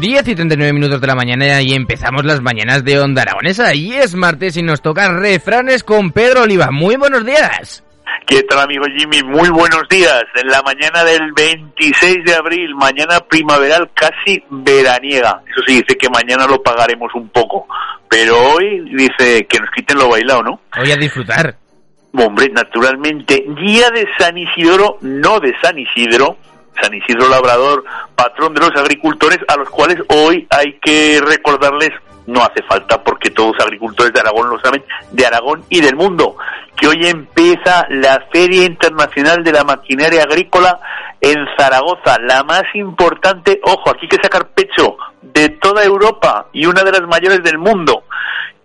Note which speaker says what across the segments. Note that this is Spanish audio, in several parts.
Speaker 1: 10 y 39 minutos de la mañana y empezamos las mañanas de Onda Aragonesa. Y es martes y nos toca refranes con Pedro Oliva. Muy buenos días.
Speaker 2: ¿Qué tal amigo Jimmy? Muy buenos días. En la mañana del 26 de abril, mañana primaveral casi veraniega. Eso sí, dice que mañana lo pagaremos un poco. Pero hoy dice que nos quiten lo bailado, ¿no?
Speaker 1: Hoy a disfrutar.
Speaker 2: Hombre, naturalmente, día de San Isidoro, no de San Isidro, San Isidro Labrador, patrón de los agricultores, a los cuales hoy hay que recordarles, no hace falta porque todos los agricultores de Aragón lo saben, de Aragón y del mundo, que hoy empieza la Feria Internacional de la Maquinaria Agrícola en Zaragoza, la más importante, ojo, aquí hay que sacar pecho, de toda Europa y una de las mayores del mundo.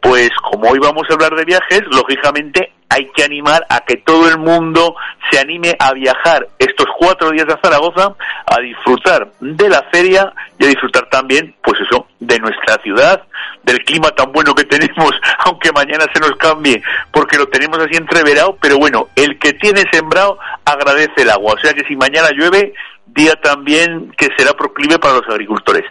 Speaker 2: Pues como hoy vamos a hablar de viajes, lógicamente hay que animar a que todo el mundo se anime a viajar estos cuatro días a Zaragoza, a disfrutar de la feria y a disfrutar también, pues eso, de nuestra ciudad, del clima tan bueno que tenemos, aunque mañana se nos cambie, porque lo tenemos así entreverado, pero bueno, el que tiene sembrado agradece el agua, o sea que si mañana llueve, día también que será proclive para los agricultores.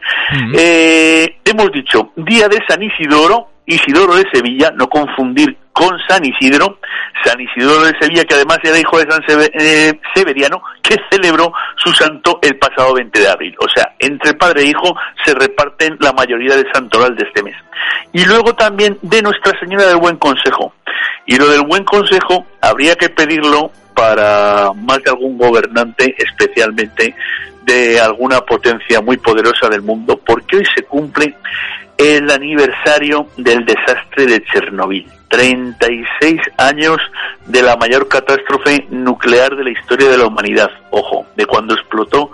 Speaker 2: eh, hemos dicho, día de San Isidoro, Isidoro de Sevilla, no confundir con San Isidro, San Isidoro de Sevilla, que además era hijo de San eh, Severiano, que celebró su santo el pasado 20 de abril. O sea, entre padre e hijo se reparten la mayoría del santoral de este mes. Y luego también de Nuestra Señora del Buen Consejo. Y lo del Buen Consejo habría que pedirlo para más de algún gobernante, especialmente de alguna potencia muy poderosa del mundo, porque hoy se cumple el aniversario del desastre de Chernobyl. 36 años de la mayor catástrofe nuclear de la historia de la humanidad. Ojo, de cuando explotó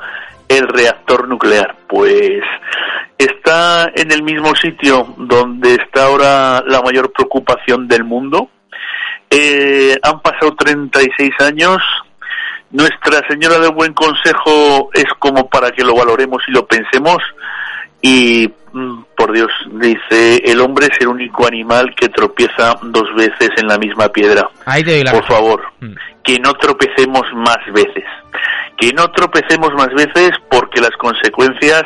Speaker 2: el reactor nuclear. Pues está en el mismo sitio donde está ahora la mayor preocupación del mundo. Eh, han pasado 36 años. Nuestra Señora del Buen Consejo es como para que lo valoremos y lo pensemos. Y Mm, por Dios, dice, el hombre es el único animal que tropieza dos veces en la misma piedra. por favor, mm. que no tropecemos más veces. Que no tropecemos más veces porque las consecuencias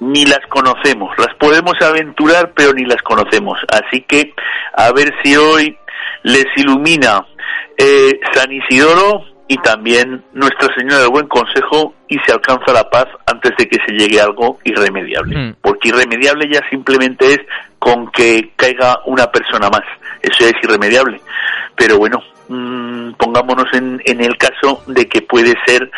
Speaker 2: ni las conocemos. Las podemos aventurar, pero ni las conocemos. Así que a ver si hoy les ilumina eh, San Isidoro y también Nuestra Señora del Buen Consejo y se alcanza la paz antes de que se llegue a algo irremediable. Mm. Porque irremediable ya simplemente es con que caiga una persona más. Eso ya es irremediable. Pero bueno, mmm, pongámonos en, en el caso de que puede ser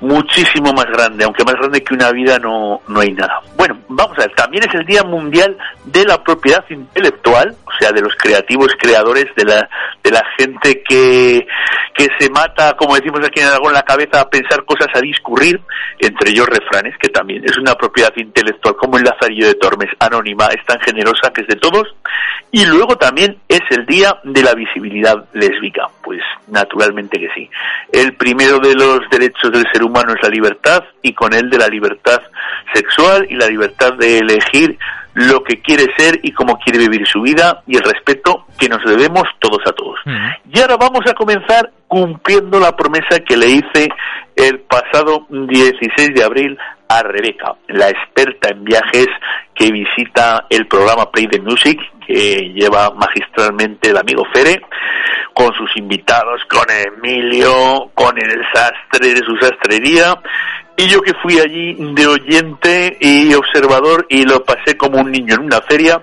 Speaker 2: muchísimo más grande, aunque más grande que una vida no, no hay nada. Bueno, vamos a ver, también es el Día Mundial de la Propiedad Intelectual, o sea, de los creativos creadores, de la, de la gente que, que se mata, como decimos aquí en Aragón, la cabeza a pensar cosas, a discurrir, entre ellos refranes, que también es una propiedad intelectual, como el Lazarillo de Tormes, anónima, es tan generosa que es de todos. Y luego también es el Día de la Visibilidad Lésbica, pues naturalmente que sí. El primero de los derechos del ser humano es la libertad y con él de la libertad sexual y la libertad de elegir lo que quiere ser y cómo quiere vivir su vida y el respeto que nos debemos todos a todos. Y ahora vamos a comenzar cumpliendo la promesa que le hice el pasado 16 de abril a Rebeca, la experta en viajes que visita el programa Play the Music que lleva magistralmente el amigo Fere con sus invitados, con Emilio, con el sastre de su sastrería. Y yo que fui allí de oyente y observador y lo pasé como un niño en una feria,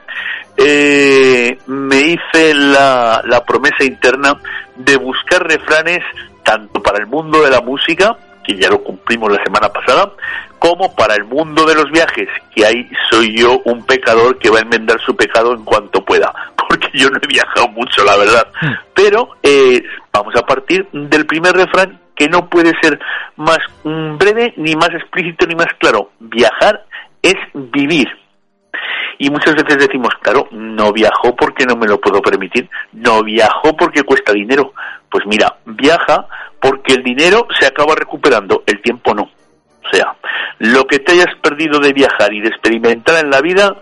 Speaker 2: eh, me hice la, promesa interna de buscar refranes tanto para el mundo de la música que ya lo cumplimos la semana pasada, como para el mundo de los viajes, que ahí soy yo un pecador que va a enmendar su pecado en cuanto pueda, porque yo no he viajado mucho, la verdad. Hmm. Pero eh, vamos a partir del primer refrán que no puede ser más breve, ni más explícito, ni más claro. Viajar es vivir. Y muchas veces decimos, claro, no viajo porque no me lo puedo permitir, no viajo porque cuesta dinero. Pues mira, viaja porque el dinero se acaba recuperando, el tiempo no. Lo que te hayas perdido de viajar y de experimentar en la vida,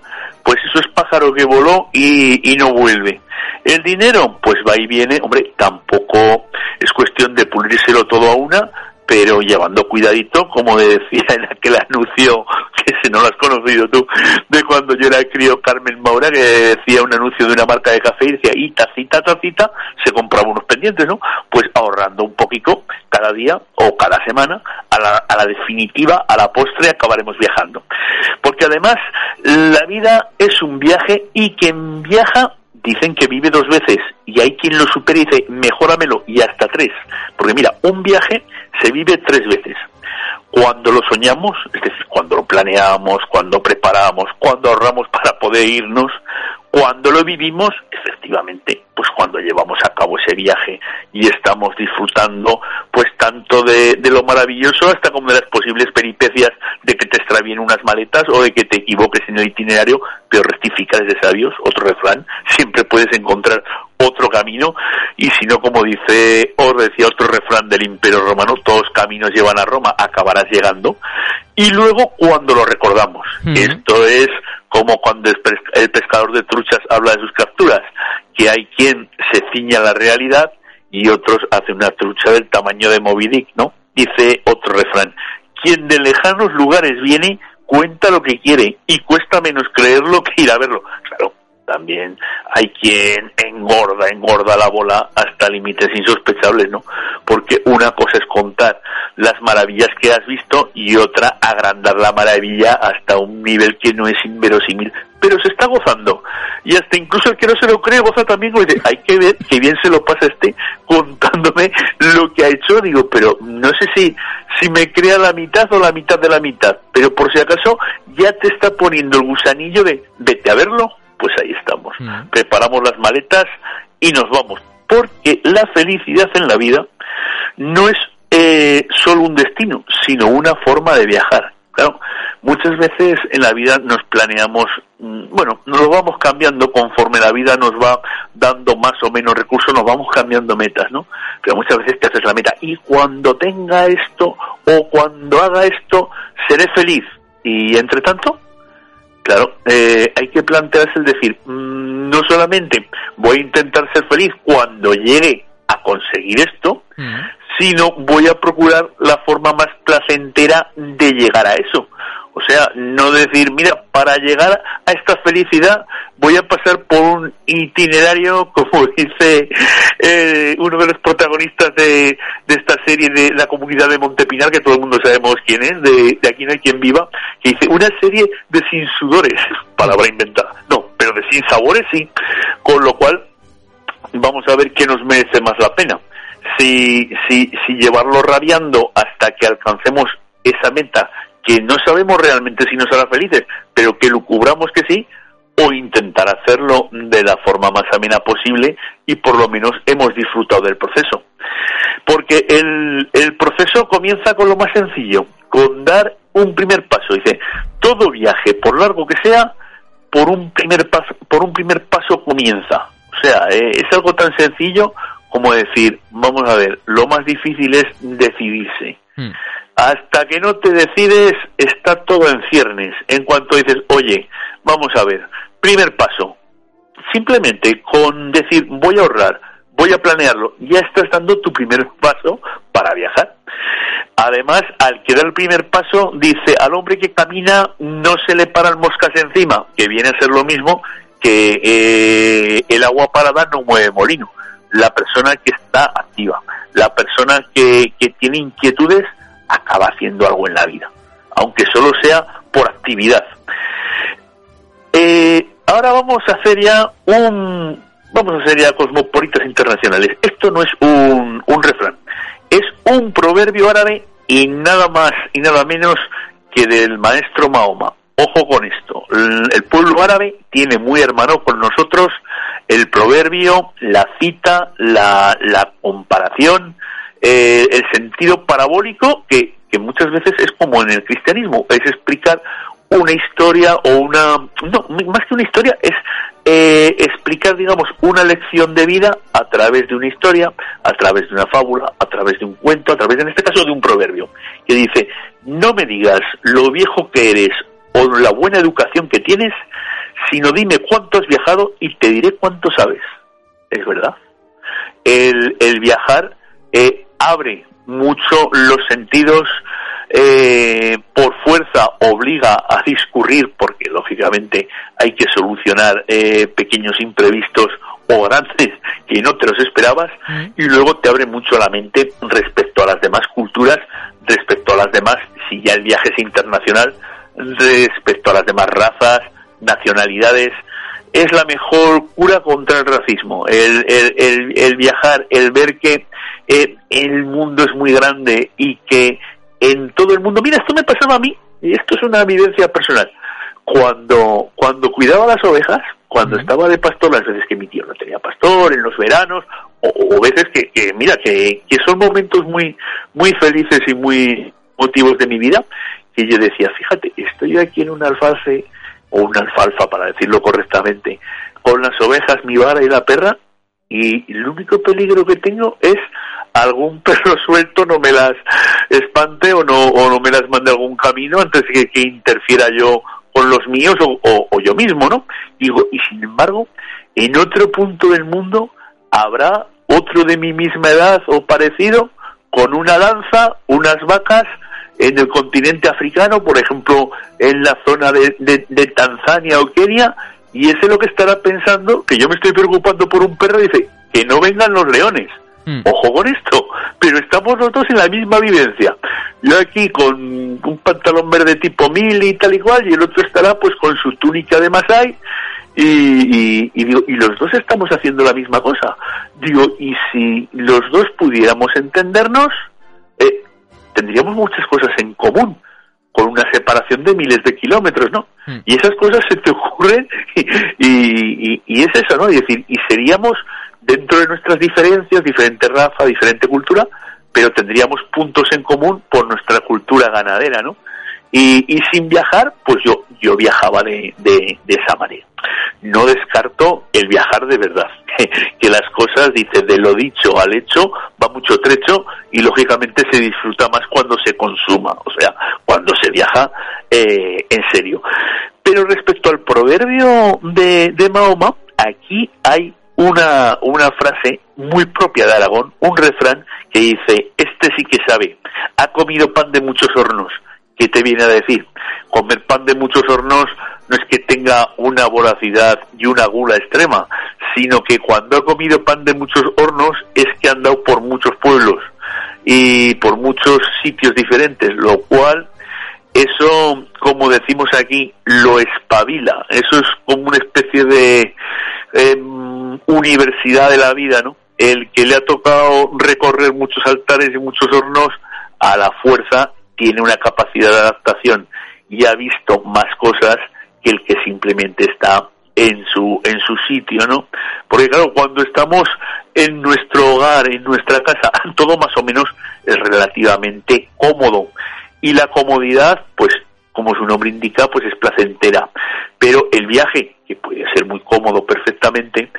Speaker 2: pues eso es pájaro que voló y, y no vuelve. El dinero, pues va y viene, hombre, tampoco es cuestión de pulírselo todo a una, pero llevando cuidadito, como decía en aquel anuncio, que si no lo has conocido tú, de cuando yo era crío Carmen Maura, que decía un anuncio de una marca de café y decía, y tacita, tacita, se compraba unos pendientes, ¿no? Pues ahorrando un poquito cada día o cada semana, a la, a la definitiva, a la postre, acabaremos viajando. Porque además, la vida es un viaje y quien viaja dicen que vive dos veces y hay quien lo supera y dice, mejóramelo y hasta tres. Porque mira, un viaje se vive tres veces. Cuando lo soñamos, es decir, cuando lo planeamos, cuando preparamos, cuando ahorramos para poder irnos, cuando lo vivimos, efectivamente, pues cuando llevamos a cabo ese viaje y estamos disfrutando, pues tanto de, lo maravilloso hasta como de las posibles peripecias de que te extravíen unas maletas o de que te equivoques en el itinerario, pero rectificar de sabios, otro refrán, siempre puedes encontrar otro camino y si no, como dice, os decía otro refrán del Imperio Romano, todos caminos llevan a Roma, acabarás llegando. Y luego cuando lo recordamos, esto es como cuando el pescador de truchas habla de sus capturas, que hay quien se ciña a la realidad y otros hacen una trucha del tamaño de Moby Dick, ¿no? Dice otro refrán, quien de lejanos lugares viene cuenta lo que quiere y cuesta menos creerlo que ir a verlo. También hay quien engorda, engorda la bola hasta límites insospechables, ¿no? Porque una cosa es contar las maravillas que has visto y otra agrandar la maravilla hasta un nivel que no es inverosímil, pero se está gozando. Y hasta incluso el que no se lo cree goza también, hay que ver que bien se lo pasa este contándome lo que ha hecho, digo, pero no sé si, si me crea la mitad o la mitad de la mitad, pero por si acaso ya te está poniendo el gusanillo de vete a verlo pues ahí estamos. Mm. Preparamos las maletas y nos vamos. Porque la felicidad en la vida no es eh, solo un destino, sino una forma de viajar. Claro, muchas veces en la vida nos planeamos, mm, bueno, nos lo vamos cambiando conforme la vida nos va dando más o menos recursos, nos vamos cambiando metas, ¿no? Pero muchas veces te haces la meta y cuando tenga esto o cuando haga esto seré feliz. Y entre tanto, Claro, eh, hay que plantearse el decir, mm, no solamente voy a intentar ser feliz cuando llegue a conseguir esto, sino voy a procurar la forma más placentera de llegar a eso. O sea, no decir, mira, para llegar a esta felicidad voy a pasar por un itinerario, como dice eh, uno de los protagonistas de, esta serie de la comunidad de Montepinar, que todo el mundo sabemos quién es, de, Aquí no hay quien viva, que dice una serie de sin sudores, palabra inventada. No, pero de sin sabores sí. Con lo cual, vamos a ver qué nos merece más la pena. Si, si, si llevarlo rabiando hasta que alcancemos esa meta que no sabemos realmente si nos hará felices, pero que lo cubramos que sí, o intentar hacerlo de la forma más amena posible y por lo menos hemos disfrutado del proceso. Porque el, el proceso comienza con lo más sencillo, con dar un primer paso. Dice, todo viaje, por largo que sea, por un primer paso, por un primer paso comienza. O sea, eh, es algo tan sencillo como decir, vamos a ver, lo más difícil es decidirse. Hmm. Hasta que no te decides, está todo en ciernes. En cuanto dices, oye, vamos a ver, primer paso, simplemente con decir, voy a ahorrar, voy a planearlo, ya estás dando tu primer paso para viajar. Además, al que da el primer paso, dice, al hombre que camina no se le paran moscas encima, que viene a ser lo mismo que eh, el agua parada no mueve molino. La persona que está activa, la persona que, que tiene inquietudes, acaba haciendo algo en la vida, aunque solo sea por actividad. Eh, ahora vamos a hacer ya un, vamos a hacer ya cosmopolitas internacionales. Esto no es un, un refrán, es un proverbio árabe y nada más y nada menos que del maestro Mahoma. Ojo con esto, el pueblo árabe tiene muy hermano con nosotros el proverbio, la cita, la, la comparación, eh, el sentido parabólico que, que muchas veces es como en el cristianismo, es explicar una historia o una, no, más que una historia, es eh, explicar, digamos, una lección de vida a través de una historia, a través de una fábula, a través de un cuento, a través, en este caso, de un proverbio, que dice, no me digas lo viejo que eres o la buena educación que tienes, sino dime cuánto has viajado y te diré cuánto sabes. Es verdad. El, el viajar eh, abre mucho los sentidos, eh, por fuerza obliga a discurrir, porque lógicamente hay que solucionar eh, pequeños imprevistos o grandes que no te los esperabas, y luego te abre mucho la mente respecto a las demás culturas, respecto a las demás, si ya el viaje es internacional, respecto a las demás razas, nacionalidades, es la mejor cura contra el racismo. El, el, el, viajar, el ver que eh, el mundo es muy grande y que en todo el mundo, mira, esto me pasaba a mí, y esto es una evidencia personal. Cuando, cuando cuidaba las ovejas, cuando estaba de pastor, las veces que mi tío no tenía pastor, en los veranos, o, veces que, que mira, que, que son momentos muy, muy felices y muy motivos de mi vida, que yo decía, fíjate, estoy aquí en un alface, o una alfalfa para decirlo correctamente, con las ovejas, mi vara y la perra, y el único peligro que tengo es algún perro suelto no me las espante o no, o no me las mande algún camino antes de que, interfiera yo con los míos o, o, yo mismo, ¿no? Digo, y sin embargo, en otro punto del mundo habrá otro de mi misma edad o parecido con una danza, unas vacas, en el continente africano, por ejemplo, en la zona de, de, Tanzania o Kenia, y ese es lo que estará pensando, que yo me estoy preocupando por un perro, dice, que no vengan los leones. Hmm. Ojo con esto, pero estamos los dos en la misma vivencia. Yo aquí con un pantalón verde tipo mil y tal y cual, y el otro estará pues con su túnica de Masai, y, y, digo, y los dos estamos haciendo la misma cosa. Digo, y si los dos pudiéramos entendernos, eh, tendríamos muchas cosas en común con una separación de miles de kilómetros, ¿no? Hmm. Y esas cosas se te ocurren y, y, es eso, ¿no? Es decir, y seríamos dentro de nuestras diferencias, diferente raza, diferente cultura, pero tendríamos puntos en común por nuestra cultura ganadera, ¿no? Y, y sin viajar, pues yo, yo viajaba de, de, de esa manera. No descarto el viajar de verdad, que las cosas, dice, de lo dicho al hecho va mucho trecho y lógicamente se disfruta más cuando se consuma, o sea, cuando se viaja eh, en serio. Pero respecto al proverbio de, de Mahoma, aquí hay una, una frase muy propia de Aragón, un refrán que dice, este sí que sabe, ha comido pan de muchos hornos, ¿qué te viene a decir? Comer pan de muchos hornos no es que tenga una voracidad y una gula extrema, sino que cuando ha comido pan de muchos hornos es que ha andado por muchos pueblos y por muchos sitios diferentes, lo cual eso, como decimos aquí, lo espabila. Eso es como una especie de universidad de la vida, ¿no? El que le ha tocado recorrer muchos altares y muchos hornos, a la fuerza tiene una capacidad de adaptación y ha visto más cosas que el que simplemente está en su en su sitio, ¿no? Porque claro, cuando estamos en nuestro hogar, en nuestra casa, todo más o menos es relativamente cómodo y la comodidad, pues como su nombre indica, pues es placentera. Pero el viaje, que puede ser muy cómodo perfectamente,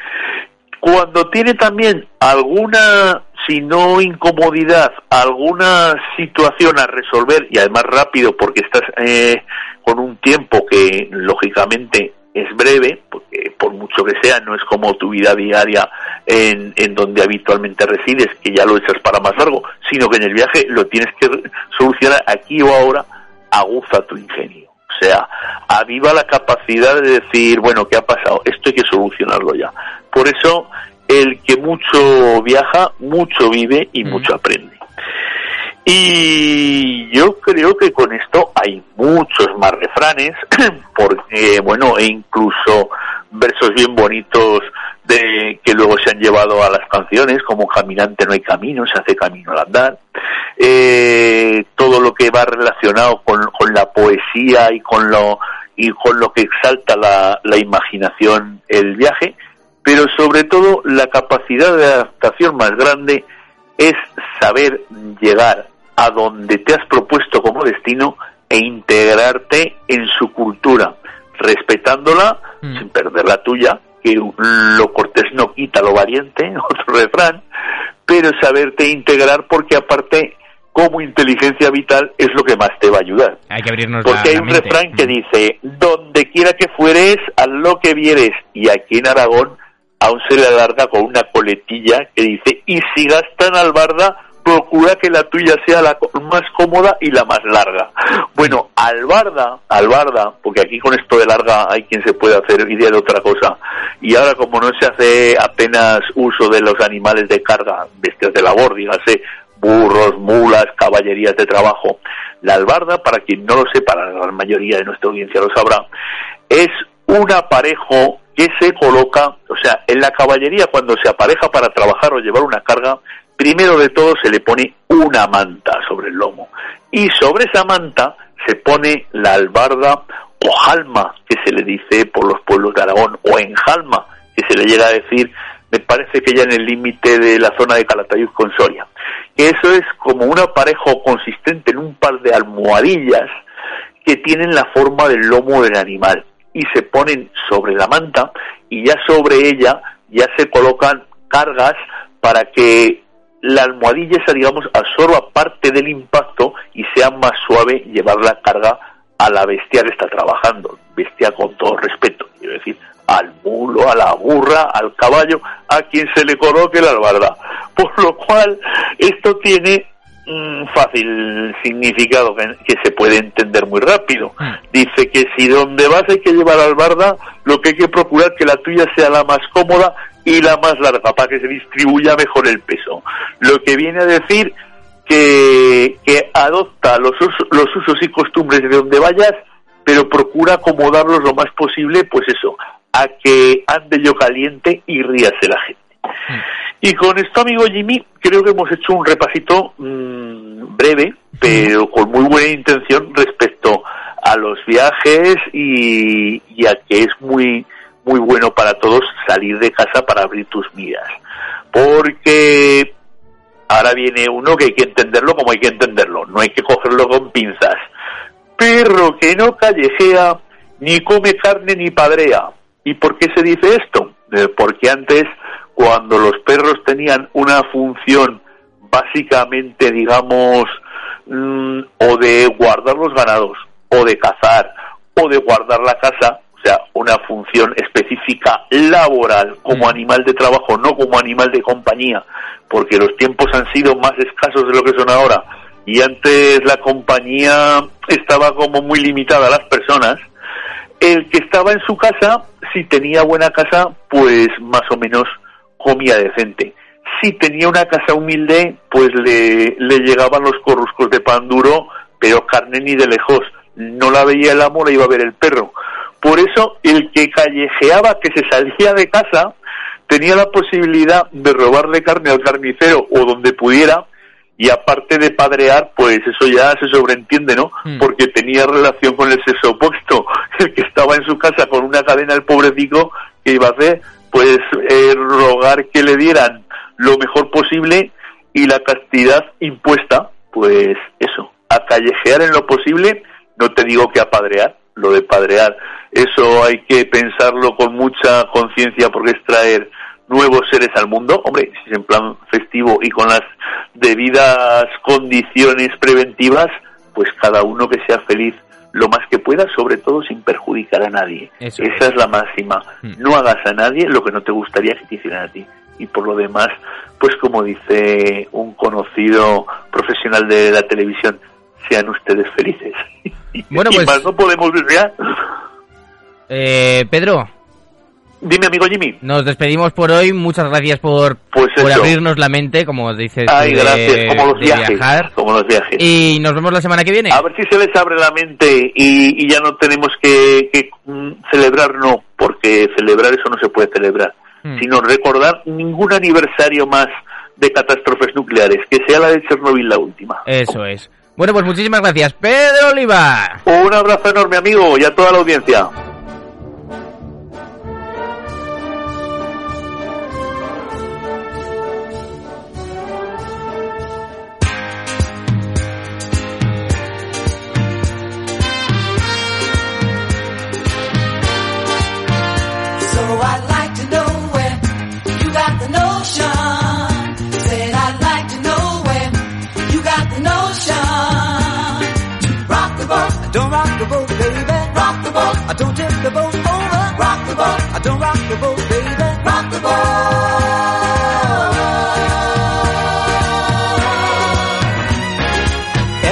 Speaker 2: cuando tiene también alguna, si no incomodidad, alguna situación a resolver y además rápido porque estás eh, con un tiempo que lógicamente es breve, porque por mucho que sea no es como tu vida diaria en, en donde habitualmente resides, que ya lo echas para más largo, sino que en el viaje lo tienes que solucionar aquí o ahora, aguza tu ingenio. O sea, aviva la capacidad de decir, bueno, ¿qué ha pasado? Esto hay que solucionarlo ya. Por eso, el que mucho viaja, mucho vive y mucho aprende. Y yo creo que con esto hay muchos más refranes, porque, bueno, e incluso versos bien bonitos de que luego se han llevado a las canciones, como Caminante no hay camino, se hace camino al andar. eh, todo lo que va relacionado con, con, la poesía y con lo y con lo que exalta la, la imaginación el viaje, pero sobre todo la capacidad de adaptación más grande es saber llegar a donde te has propuesto como destino e integrarte en su cultura, respetándola mm. sin perder la tuya, que lo cortés no quita lo valiente, otro refrán, pero saberte integrar porque aparte como inteligencia vital es lo que más te va a ayudar.
Speaker 1: Hay que abrirnos
Speaker 2: Porque hay un refrán que mm. dice, donde quiera que fueres, a lo que vieres. Y aquí en Aragón aún se le alarga con una coletilla que dice, y si gastan albarda, procura que la tuya sea la más cómoda y la más larga. Bueno, albarda, albarda, porque aquí con esto de larga hay quien se puede hacer idea de otra cosa. Y ahora como no se hace apenas uso de los animales de carga, bestias de labor, dígase, burros, mulas, caballerías de trabajo, la albarda, para quien no lo sepa, la mayoría de nuestra audiencia lo sabrá, es un aparejo que se coloca, o sea, en la caballería cuando se apareja para trabajar o llevar una carga, primero de todo se le pone una manta sobre el lomo y sobre esa manta se pone la albarda o jalma, que se le dice por los pueblos de Aragón, o enjalma, que se le llega a decir, me parece que ya en el límite de la zona de Calatayud con Soria. Eso es como un aparejo consistente en un par de almohadillas que tienen la forma del lomo del animal y se ponen sobre la manta y ya sobre ella ya se colocan cargas para que la almohadilla esa, digamos, absorba parte del impacto y sea más suave llevar la carga a la bestia que está trabajando. Bestia con todo respeto, quiero decir, al mulo, a la burra, al caballo, a quien se le coloque la albarda. Por lo cual, esto tiene un fácil significado que, se puede entender muy rápido. Mm. Dice que si donde vas hay que llevar albarda, lo que hay que procurar que la tuya sea la más cómoda y la más larga para que se distribuya mejor el peso. Lo que viene a decir que, que adopta los, los usos y costumbres de donde vayas, pero procura acomodarlos lo más posible, pues eso, a que ande yo caliente y ríase la gente. Mm. Y con esto, amigo Jimmy, creo que hemos hecho un repasito mmm, breve, pero con muy buena intención respecto a los viajes y, y a que es muy muy bueno para todos salir de casa para abrir tus miras. Porque ahora viene uno que hay que entenderlo como hay que entenderlo, no hay que cogerlo con pinzas. Perro que no callejea, ni come carne ni padrea. ¿Y por qué se dice esto? Eh, porque antes, cuando los perros tenían una función básicamente, digamos, mm, o de guardar los ganados, o de cazar, o de guardar la casa, o sea, una función específica laboral como animal de trabajo, no como animal de compañía, porque los tiempos han sido más escasos de lo que son ahora y antes la compañía estaba como muy limitada a las personas. El que estaba en su casa, si tenía buena casa, pues más o menos comía decente. Si tenía una casa humilde, pues le, le llegaban los corruscos de pan duro, pero carne ni de lejos. No la veía el amo, la iba a ver el perro. Por eso el que callejeaba, que se salía de casa, tenía la posibilidad de robarle carne al carnicero o donde pudiera, y aparte de padrear, pues eso ya se sobreentiende, ¿no? Hmm. Porque tenía relación con el sexo opuesto. El que estaba en su casa con una cadena, el pobrecito, que iba a hacer? Pues eh, rogar que le dieran lo mejor posible y la castidad impuesta, pues eso, a callejear en lo posible, no te digo que a padrear, lo de padrear eso hay que pensarlo con mucha conciencia porque es traer nuevos seres al mundo. Hombre, si es en plan festivo y con las debidas condiciones preventivas, pues cada uno que sea feliz lo más que pueda, sobre todo sin perjudicar a nadie. Esa es. la máxima. Hmm. No hagas a nadie lo que no te gustaría que te hicieran a ti. Y por lo demás, pues como dice un conocido profesional de la televisión, sean ustedes felices.
Speaker 1: Bueno, pues...
Speaker 2: más no podemos desear.
Speaker 1: Eh, Pedro.
Speaker 2: Dime, amigo Jimmy.
Speaker 1: Nos despedimos por hoy. Muchas gracias por,
Speaker 2: pues
Speaker 1: por abrirnos la mente, como dices.
Speaker 2: Ay, gracias. Como los viajes.
Speaker 1: Viajar.
Speaker 2: Como los viajes.
Speaker 1: Y nos vemos la semana que viene.
Speaker 2: A ver si se les abre la mente y, ya no tenemos que, mm, celebrar, no, porque celebrar eso no se puede celebrar. Hmm. Sino recordar ningún aniversario más de catástrofes nucleares, que sea la de Chernobyl la última.
Speaker 1: Eso es. Bueno, pues muchísimas gracias, Pedro Oliva.
Speaker 2: Un abrazo enorme, amigo, y a toda la audiencia.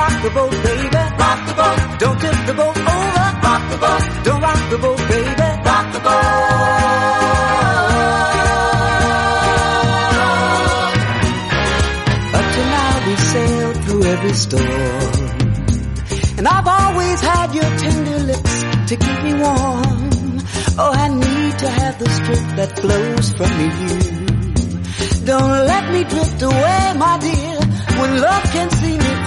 Speaker 3: Rock the boat, baby. Rock the boat, don't tip the boat over. Rock the boat, don't rock the boat, baby. Rock the boat. Up to now we sailed through every storm. And I've always had your tender lips to keep me warm. Oh, I need to have the strength that flows from you. Don't let me drift away, my dear, when love can see me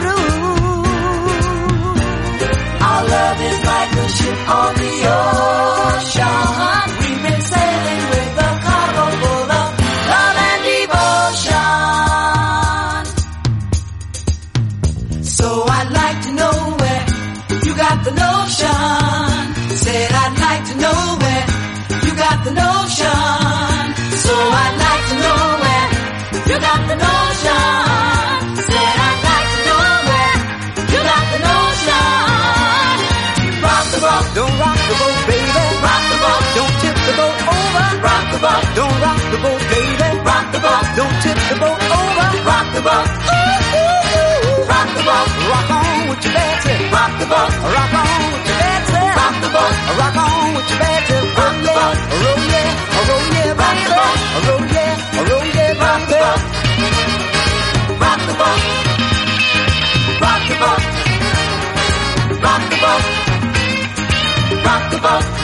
Speaker 3: Our love is like ship on the ocean. We've been sailing with a cargo full of love and devotion. So I'd like to know where you got the notion. Rock. The boat, rock on with your Rock the boat, rock on with your Rock the boat, rock on with your Rock the boat, roll yeah, roll yeah, rock the boat, roll yeah, roll yeah. Rock the boat, rock the boat, rock the boat, rock the boat,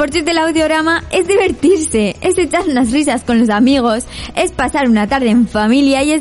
Speaker 4: porches del audiorama es divertirse, es echar unas risas con los amigos, es pasar una tarde en familia y es